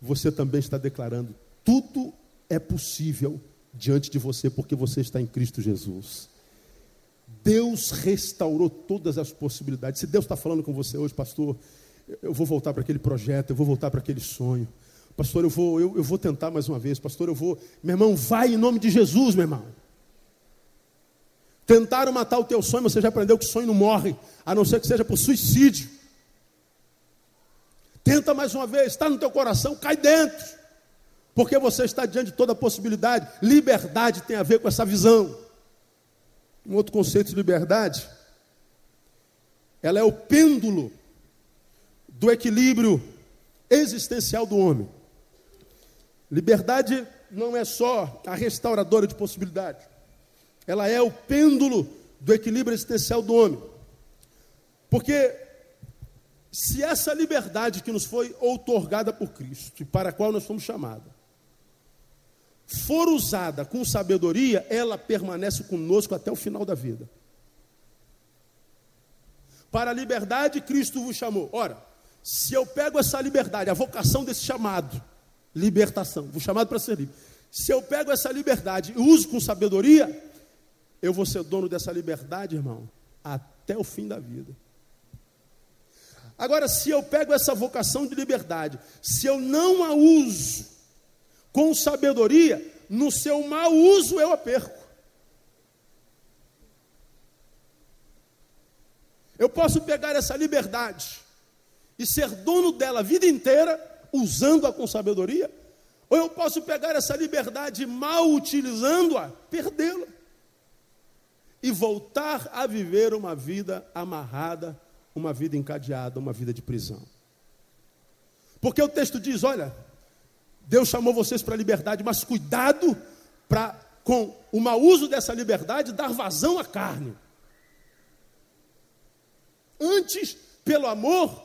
B: você também está declarando, tudo é possível diante de você porque você está em Cristo Jesus. Deus restaurou todas as possibilidades. Se Deus está falando com você hoje, pastor, eu vou voltar para aquele projeto, eu vou voltar para aquele sonho. Pastor, eu vou, eu, eu vou tentar mais uma vez. Pastor, eu vou. Meu irmão, vai em nome de Jesus, meu irmão. Tentaram matar o teu sonho, você já aprendeu que sonho não morre, a não ser que seja por suicídio. Tenta mais uma vez, está no teu coração, cai dentro porque você está diante de toda possibilidade. Liberdade tem a ver com essa visão. Um outro conceito de liberdade, ela é o pêndulo do equilíbrio existencial do homem. Liberdade não é só a restauradora de possibilidade, ela é o pêndulo do equilíbrio existencial do homem. Porque se essa liberdade que nos foi outorgada por Cristo e para a qual nós fomos chamados, for usada com sabedoria, ela permanece conosco até o final da vida. Para a liberdade, Cristo vos chamou. Ora, se eu pego essa liberdade, a vocação desse chamado, libertação, vos chamado para ser livre. Se eu pego essa liberdade e uso com sabedoria, eu vou ser dono dessa liberdade, irmão, até o fim da vida. Agora, se eu pego essa vocação de liberdade, se eu não a uso com sabedoria, no seu mau uso eu a perco. Eu posso pegar essa liberdade e ser dono dela a vida inteira, usando-a com sabedoria, ou eu posso pegar essa liberdade mal utilizando-a, perdê-la e voltar a viver uma vida amarrada, uma vida encadeada, uma vida de prisão. Porque o texto diz: olha, Deus chamou vocês para a liberdade, mas cuidado para, com o mau uso dessa liberdade, dar vazão à carne. Antes, pelo amor,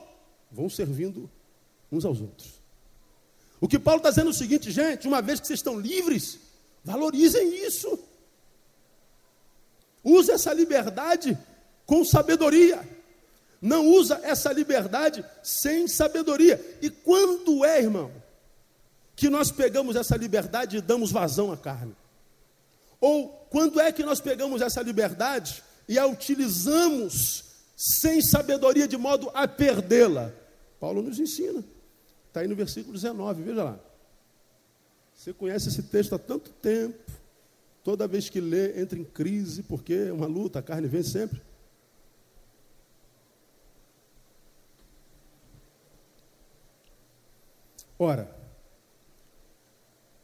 B: vão servindo uns aos outros. O que Paulo está dizendo é o seguinte, gente: uma vez que vocês estão livres, valorizem isso. Use essa liberdade com sabedoria. Não usa essa liberdade sem sabedoria. E quando é, irmão, que nós pegamos essa liberdade e damos vazão à carne? Ou quando é que nós pegamos essa liberdade e a utilizamos sem sabedoria de modo a perdê-la? Paulo nos ensina. Está aí no versículo 19, veja lá. Você conhece esse texto há tanto tempo. Toda vez que lê, entra em crise, porque é uma luta, a carne vem sempre. Ora,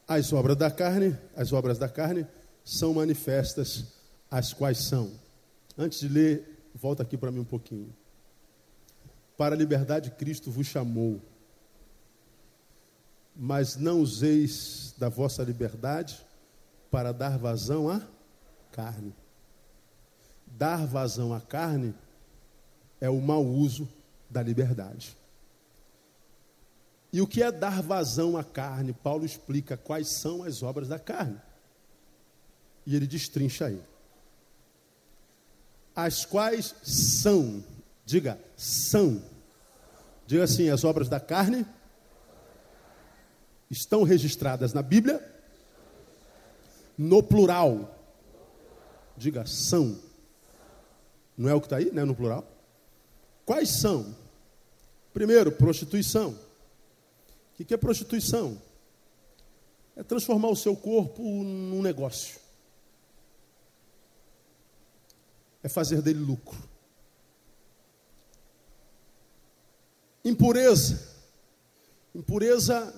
B: as obras da carne, as obras da carne são manifestas, as quais são. Antes de ler, volta aqui para mim um pouquinho. Para a liberdade Cristo vos chamou. mas não useis da vossa liberdade para dar vazão à carne. Dar vazão à carne é o mau uso da liberdade. E o que é dar vazão à carne? Paulo explica quais são as obras da carne. E ele destrincha aí. As quais são, diga, são. Diga assim, as obras da carne estão registradas na Bíblia no plural. Diga, são. Não é o que está aí, né, no plural? Quais são? Primeiro, prostituição. O que é prostituição? É transformar o seu corpo num negócio. É fazer dele lucro. Impureza. Impureza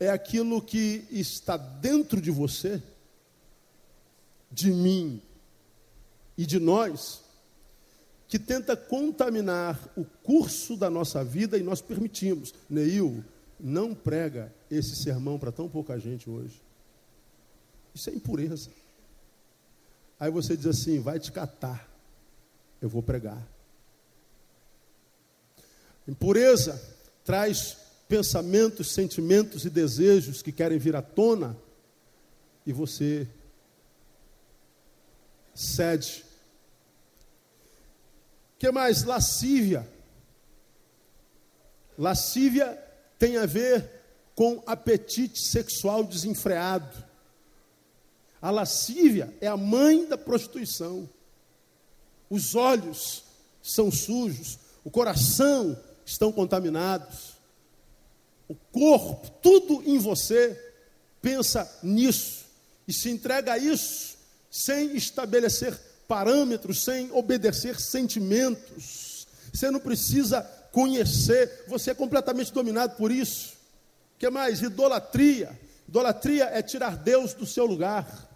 B: é aquilo que está dentro de você, de mim e de nós, que tenta contaminar o curso da nossa vida e nós permitimos. Neil, não prega esse sermão para tão pouca gente hoje. Isso é impureza. Aí você diz assim: vai te catar, eu vou pregar. Impureza traz pensamentos, sentimentos e desejos que querem vir à tona e você cede. que mais? Lascívia. Lascívia tem a ver com apetite sexual desenfreado. A lascívia é a mãe da prostituição. Os olhos são sujos, o coração estão contaminados. O corpo, tudo em você pensa nisso e se entrega a isso sem estabelecer parâmetros, sem obedecer sentimentos. Você não precisa conhecer, você é completamente dominado por isso. O que mais? Idolatria. Idolatria é tirar Deus do seu lugar.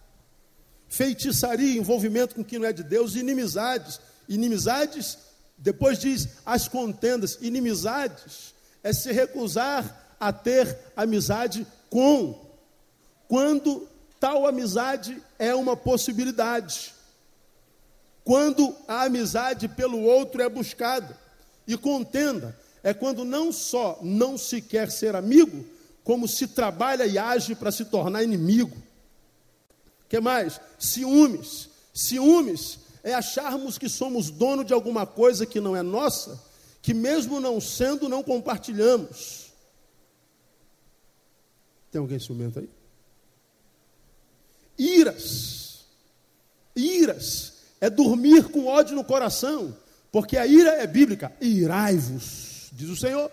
B: Feitiçaria, envolvimento com quem não é de Deus, inimizades. Inimizades, depois diz as contendas. Inimizades é se recusar a ter amizade com, quando tal amizade é uma possibilidade, quando a amizade pelo outro é buscada, e contenda é quando não só não se quer ser amigo, como se trabalha e age para se tornar inimigo. que mais? Ciúmes. Ciúmes é acharmos que somos dono de alguma coisa que não é nossa que mesmo não sendo, não compartilhamos. Tem alguém ciumento aí? Iras. Iras é dormir com ódio no coração, porque a ira é bíblica. Irai-vos, diz o Senhor.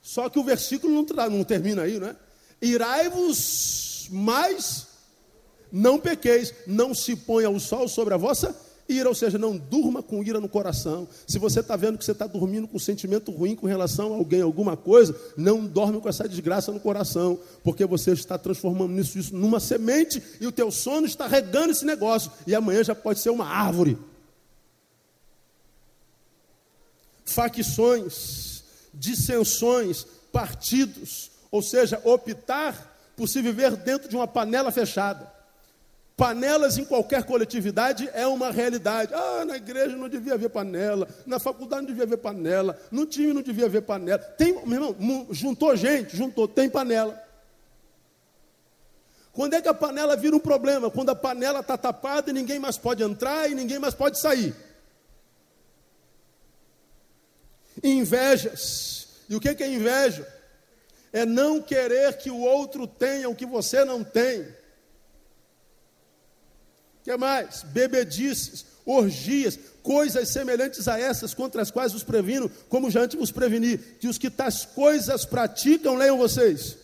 B: Só que o versículo não, não termina aí, não é? Irai-vos, mas não pequeis, não se ponha o sol sobre a vossa Ira, ou seja, não durma com ira no coração. Se você está vendo que você está dormindo com um sentimento ruim com relação a alguém, alguma coisa, não dorme com essa desgraça no coração, porque você está transformando isso, isso numa semente e o teu sono está regando esse negócio, e amanhã já pode ser uma árvore. Facções, dissensões, partidos, ou seja, optar por se viver dentro de uma panela fechada. Panelas em qualquer coletividade é uma realidade. Ah, na igreja não devia haver panela, na faculdade não devia haver panela, no time não devia haver panela. Tem, meu irmão, juntou gente, juntou, tem panela. Quando é que a panela vira um problema? Quando a panela está tapada e ninguém mais pode entrar e ninguém mais pode sair. Invejas. E o que é inveja? É não querer que o outro tenha o que você não tem que mais? Bebedices, orgias, coisas semelhantes a essas, contra as quais os previno, como já antes vos preveni, que os que tais coisas praticam, leiam vocês,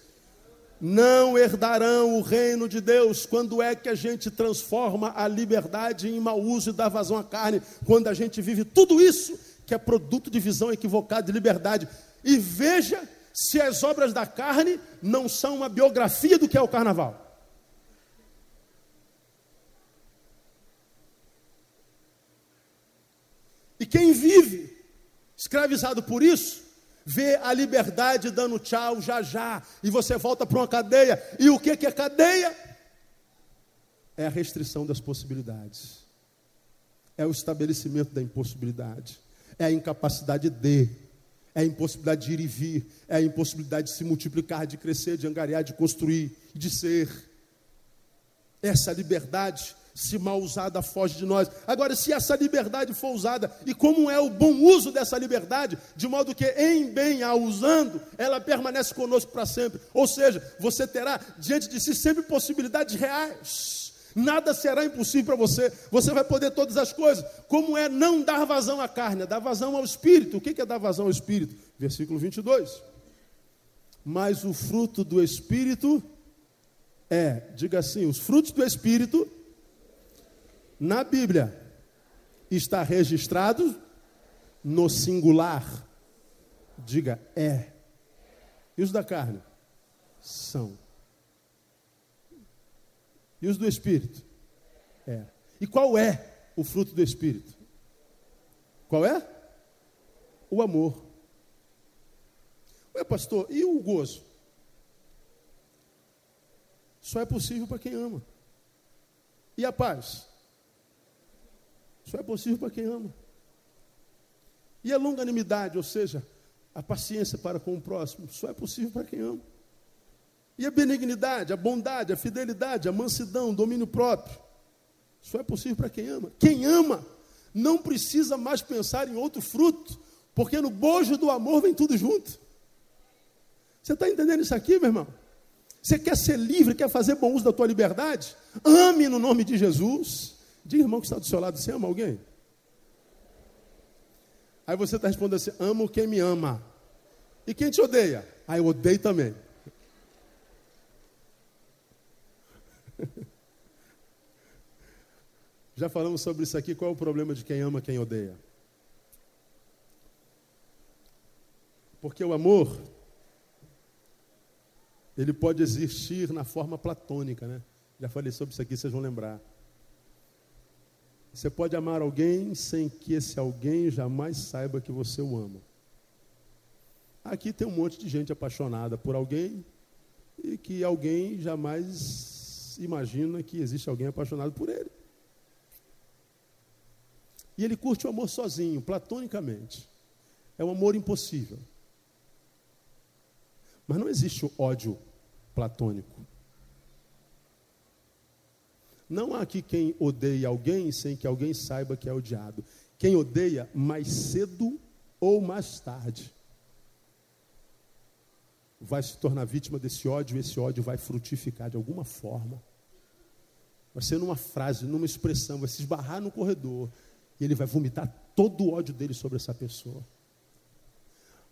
B: não herdarão o reino de Deus. Quando é que a gente transforma a liberdade em mau uso e dá vazão à carne? Quando a gente vive tudo isso que é produto de visão equivocada de liberdade. E veja se as obras da carne não são uma biografia do que é o carnaval. E quem vive escravizado por isso, vê a liberdade dando tchau já já, e você volta para uma cadeia. E o que, é cadeia? É a restrição das possibilidades, é o estabelecimento da impossibilidade, é a incapacidade de, é a impossibilidade de ir e vir, é a impossibilidade de se multiplicar, de crescer, de angariar, de construir, de ser. Essa liberdade se mal usada, foge de nós. Agora, se essa liberdade for usada, e como é o bom uso dessa liberdade, de modo que em bem a usando, ela permanece conosco para sempre. Ou seja, você terá diante de si sempre possibilidades reais. Nada será impossível para você. Você vai poder todas as coisas. Como é não dar vazão à carne, é dar vazão ao espírito. O que é dar vazão ao espírito? Versículo 22. Mas o fruto do espírito é, diga assim, os frutos do espírito na Bíblia está registrado no singular. Diga é. E os da carne? São. E os do espírito? É. E qual é o fruto do espírito? Qual é? O amor. Ué, pastor, e o gozo? Só é possível para quem ama. E a paz? Só é possível para quem ama. E a longanimidade, ou seja, a paciência para com o próximo, só é possível para quem ama. E a benignidade, a bondade, a fidelidade, a mansidão, o domínio próprio, só é possível para quem ama. Quem ama não precisa mais pensar em outro fruto, porque no bojo do amor vem tudo junto. Você está entendendo isso aqui, meu irmão? Você quer ser livre, quer fazer bom uso da tua liberdade? Ame no nome de Jesus. Diga, irmão, que está do seu lado, você ama alguém? Aí você está respondendo assim: amo quem me ama. E quem te odeia? Ah, eu odeio também. Já falamos sobre isso aqui. Qual é o problema de quem ama quem odeia? Porque o amor, ele pode existir na forma platônica, né? Já falei sobre isso aqui, vocês vão lembrar. Você pode amar alguém sem que esse alguém jamais saiba que você o ama. Aqui tem um monte de gente apaixonada por alguém e que alguém jamais imagina que existe alguém apaixonado por ele. E ele curte o amor sozinho, platonicamente. É um amor impossível. Mas não existe o ódio platônico. Não há aqui quem odeie alguém sem que alguém saiba que é odiado. Quem odeia, mais cedo ou mais tarde, vai se tornar vítima desse ódio e esse ódio vai frutificar de alguma forma. Vai ser numa frase, numa expressão, vai se esbarrar no corredor e ele vai vomitar todo o ódio dele sobre essa pessoa.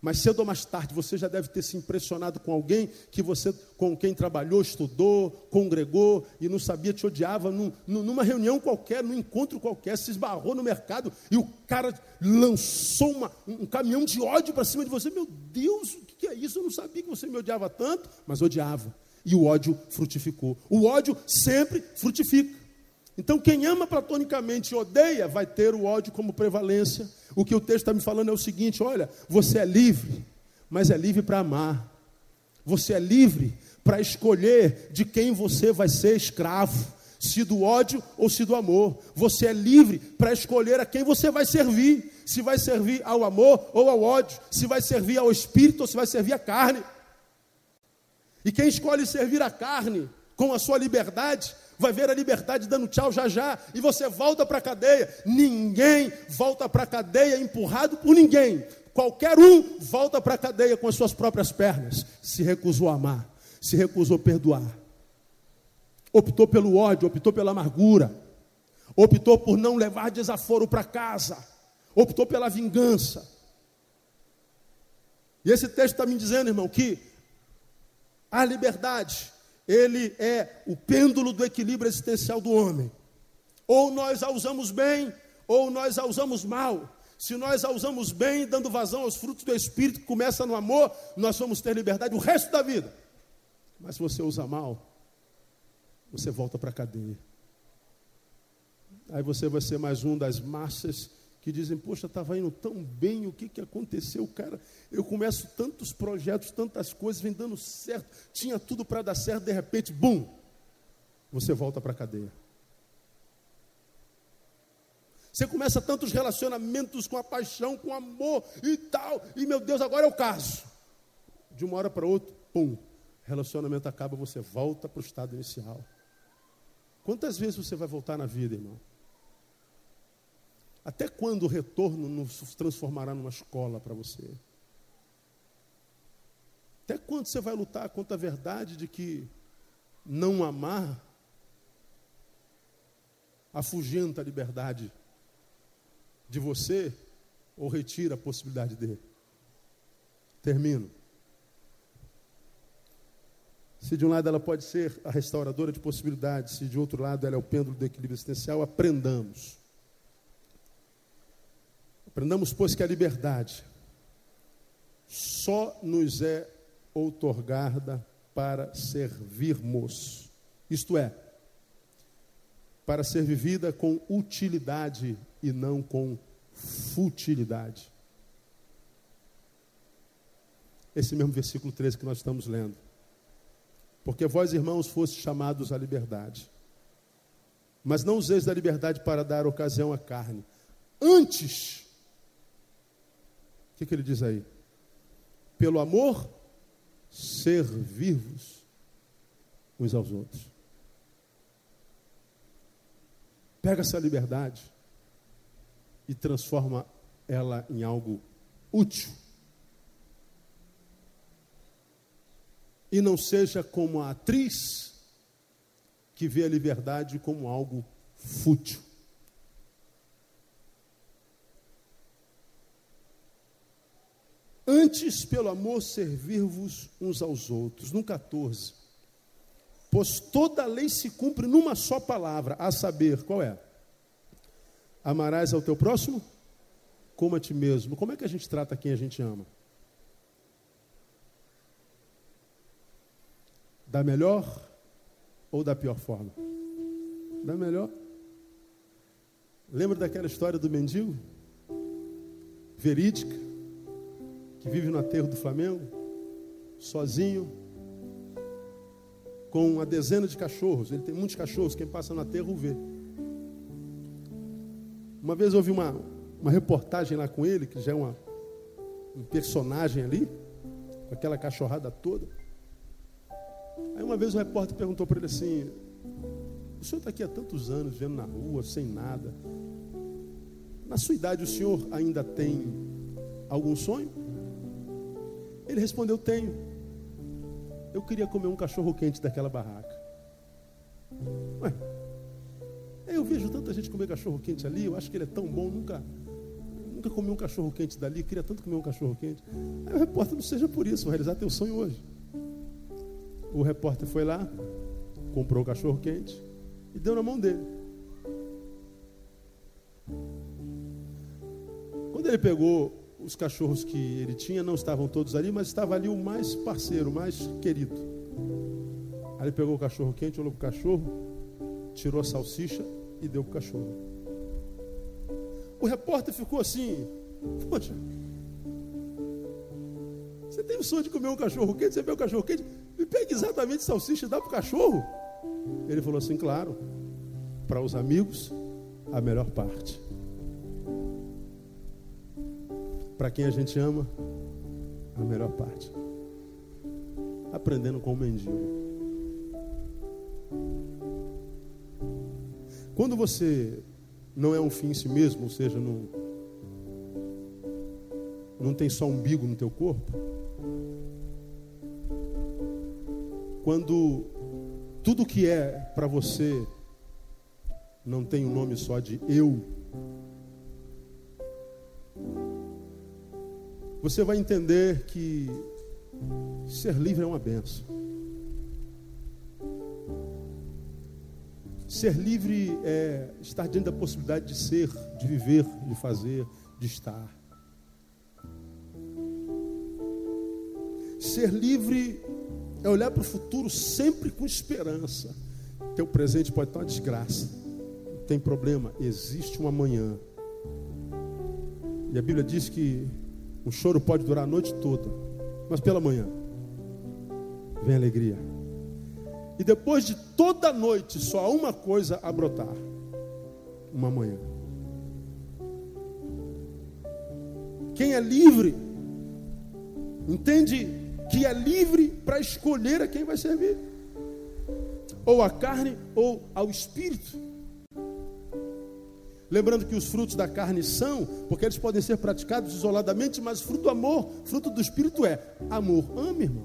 B: Mas cedo ou mais tarde você já deve ter se impressionado com alguém que você, com quem trabalhou, estudou, congregou e não sabia, te odiava num, numa reunião qualquer, num encontro qualquer, se esbarrou no mercado e o cara lançou uma, um caminhão de ódio para cima de você. Meu Deus, o que é isso? Eu não sabia que você me odiava tanto, mas odiava. E o ódio frutificou. O ódio sempre frutifica. Então, quem ama platonicamente e odeia, vai ter o ódio como prevalência. O que o texto está me falando é o seguinte: olha, você é livre, mas é livre para amar. Você é livre para escolher de quem você vai ser escravo, se do ódio ou se do amor. Você é livre para escolher a quem você vai servir, se vai servir ao amor ou ao ódio, se vai servir ao espírito ou se vai servir à carne. E quem escolhe servir a carne com a sua liberdade, vai ver a liberdade dando tchau já já, e você volta para a cadeia. Ninguém volta para a cadeia empurrado por ninguém. Qualquer um volta para a cadeia com as suas próprias pernas. Se recusou a amar, se recusou a perdoar. Optou pelo ódio, optou pela amargura, optou por não levar desaforo para casa, optou pela vingança. E esse texto está me dizendo, irmão, que a liberdade ele é o pêndulo do equilíbrio existencial do homem. Ou nós a usamos bem, ou nós a usamos mal. Se nós a usamos bem, dando vazão aos frutos do Espírito, que começa no amor, nós vamos ter liberdade o resto da vida. Mas se você usa mal, você volta para a cadeia. Aí você vai ser mais um das massas que dizem, poxa, estava indo tão bem, o que, que aconteceu, cara? Eu começo tantos projetos, tantas coisas, vem dando certo, tinha tudo para dar certo, de repente, bum, você volta para a cadeia. Você começa tantos relacionamentos com a paixão, com amor e tal, e meu Deus, agora é o caso. De uma hora para outra, pum, relacionamento acaba, você volta para o estado inicial. Quantas vezes você vai voltar na vida, irmão? Até quando o retorno nos transformará numa escola para você? Até quando você vai lutar contra a verdade de que não amar afugenta a liberdade de você ou retira a possibilidade dele? Termino. Se de um lado ela pode ser a restauradora de possibilidades, se de outro lado ela é o pêndulo do equilíbrio existencial, aprendamos Aprendamos, pois, que a liberdade só nos é outorgada para servirmos, isto é, para ser vivida com utilidade e não com futilidade. Esse mesmo versículo 13 que nós estamos lendo. Porque vós, irmãos, fostes chamados à liberdade. Mas não useis da liberdade para dar ocasião à carne. Antes, o que, que ele diz aí? Pelo amor, servir-vos uns aos outros. Pega essa liberdade e transforma ela em algo útil. E não seja como a atriz que vê a liberdade como algo fútil. Antes, pelo amor, servir-vos uns aos outros. No 14. Pois toda a lei se cumpre numa só palavra, a saber, qual é? Amarás ao teu próximo como a ti mesmo. Como é que a gente trata quem a gente ama? Da melhor ou da pior forma? Da melhor. Lembra daquela história do mendigo? Verídica que vive no aterro do Flamengo, sozinho, com uma dezena de cachorros. Ele tem muitos cachorros, quem passa no aterro vê. Uma vez eu ouvi uma, uma reportagem lá com ele, que já é uma, um personagem ali, com aquela cachorrada toda. Aí uma vez o repórter perguntou para ele assim: O senhor está aqui há tantos anos, vendo na rua, sem nada. Na sua idade, o senhor ainda tem algum sonho? Ele respondeu: Tenho. Eu queria comer um cachorro quente daquela barraca. Ué, eu vejo tanta gente comer cachorro quente ali, eu acho que ele é tão bom, nunca, nunca comi um cachorro quente dali, queria tanto comer um cachorro quente. Aí o repórter não seja por isso, vai realizar teu sonho hoje. O repórter foi lá, comprou o cachorro quente e deu na mão dele. Quando ele pegou os cachorros que ele tinha não estavam todos ali, mas estava ali o mais parceiro, o mais querido. Aí ele pegou o cachorro quente, olhou para o cachorro, tirou a salsicha e deu para o cachorro. O repórter ficou assim: Poxa, você tem o sonho de comer um cachorro quente? Você vê o cachorro quente? Me pega exatamente salsicha e dá para o cachorro. Ele falou assim: Claro, para os amigos, a melhor parte para quem a gente ama, a melhor parte. Aprendendo com o mendigo. Quando você não é um fim em si mesmo, ou seja, não, não tem só umbigo no teu corpo, quando tudo que é para você não tem um nome só de eu, você vai entender que ser livre é uma benção. Ser livre é estar diante da possibilidade de ser, de viver, de fazer, de estar. Ser livre é olhar para o futuro sempre com esperança. Teu presente pode estar uma desgraça. Não tem problema, existe um amanhã. E a Bíblia diz que um choro pode durar a noite toda, mas pela manhã vem alegria. E depois de toda a noite, só há uma coisa a brotar: uma manhã. Quem é livre, entende que é livre para escolher a quem vai servir, ou a carne ou ao espírito. Lembrando que os frutos da carne são, porque eles podem ser praticados isoladamente, mas fruto do amor, fruto do espírito é amor. Ame, irmão.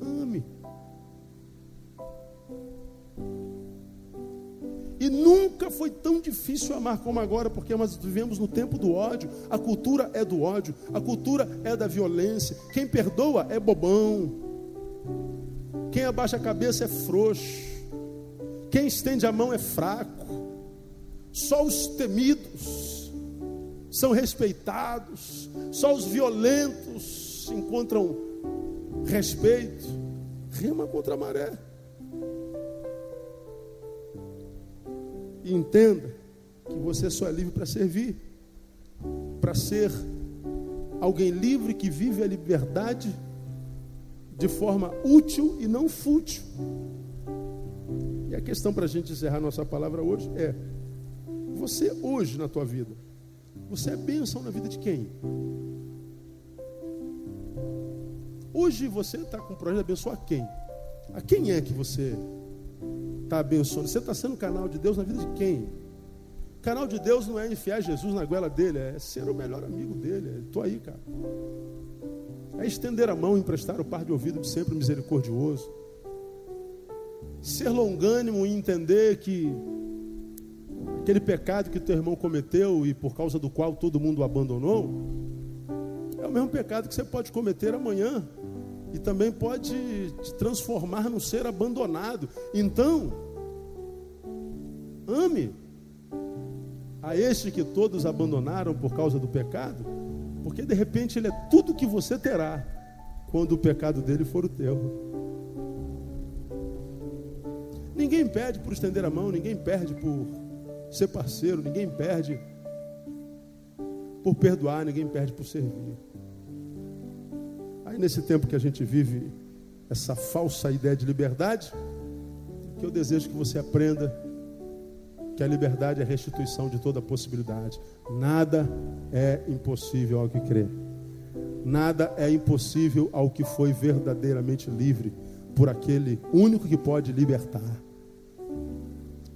B: Ame. E nunca foi tão difícil amar como agora, porque nós vivemos no tempo do ódio. A cultura é do ódio, a cultura é da violência. Quem perdoa é bobão. Quem abaixa a cabeça é frouxo. Quem estende a mão é fraco. Só os temidos são respeitados, só os violentos encontram respeito. Rema contra a maré. E entenda que você só é livre para servir, para ser alguém livre que vive a liberdade de forma útil e não fútil. E a questão para a gente encerrar nossa palavra hoje é: você hoje na tua vida, você é bênção na vida de quem? Hoje você está com o projeto de abençoar quem? A quem é que você está abençoando? Você está sendo canal de Deus na vida de quem? Canal de Deus não é enfiar Jesus na goela dele, é ser o melhor amigo dele. Estou aí, cara. É estender a mão e emprestar o par de ouvido sempre misericordioso. Ser longânimo e entender que aquele pecado que teu irmão cometeu e por causa do qual todo mundo o abandonou, é o mesmo pecado que você pode cometer amanhã e também pode te transformar num ser abandonado. Então, ame a este que todos abandonaram por causa do pecado, porque de repente ele é tudo que você terá quando o pecado dele for o teu. Ninguém pede por estender a mão, ninguém perde por ser parceiro, ninguém perde por perdoar, ninguém perde por servir. Aí nesse tempo que a gente vive essa falsa ideia de liberdade, que eu desejo que você aprenda que a liberdade é a restituição de toda possibilidade. Nada é impossível ao que crê. Nada é impossível ao que foi verdadeiramente livre por aquele único que pode libertar.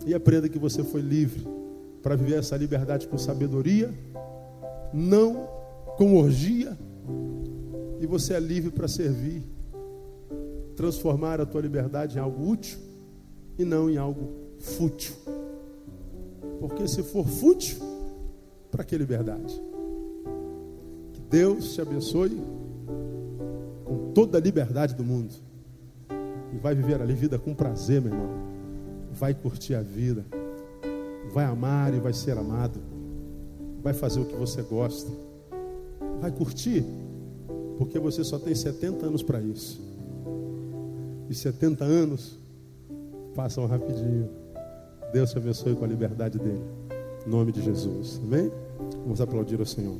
B: E aprenda que você foi livre para viver essa liberdade com sabedoria, não com orgia. E você é livre para servir, transformar a tua liberdade em algo útil e não em algo fútil. Porque se for fútil, para que liberdade? Que Deus te abençoe com toda a liberdade do mundo. E vai viver ali vida com prazer, meu irmão vai curtir a vida, vai amar e vai ser amado, vai fazer o que você gosta, vai curtir, porque você só tem 70 anos para isso. E 70 anos passam rapidinho. Deus te abençoe com a liberdade dele. Em nome de Jesus. Amém? Vamos aplaudir o Senhor.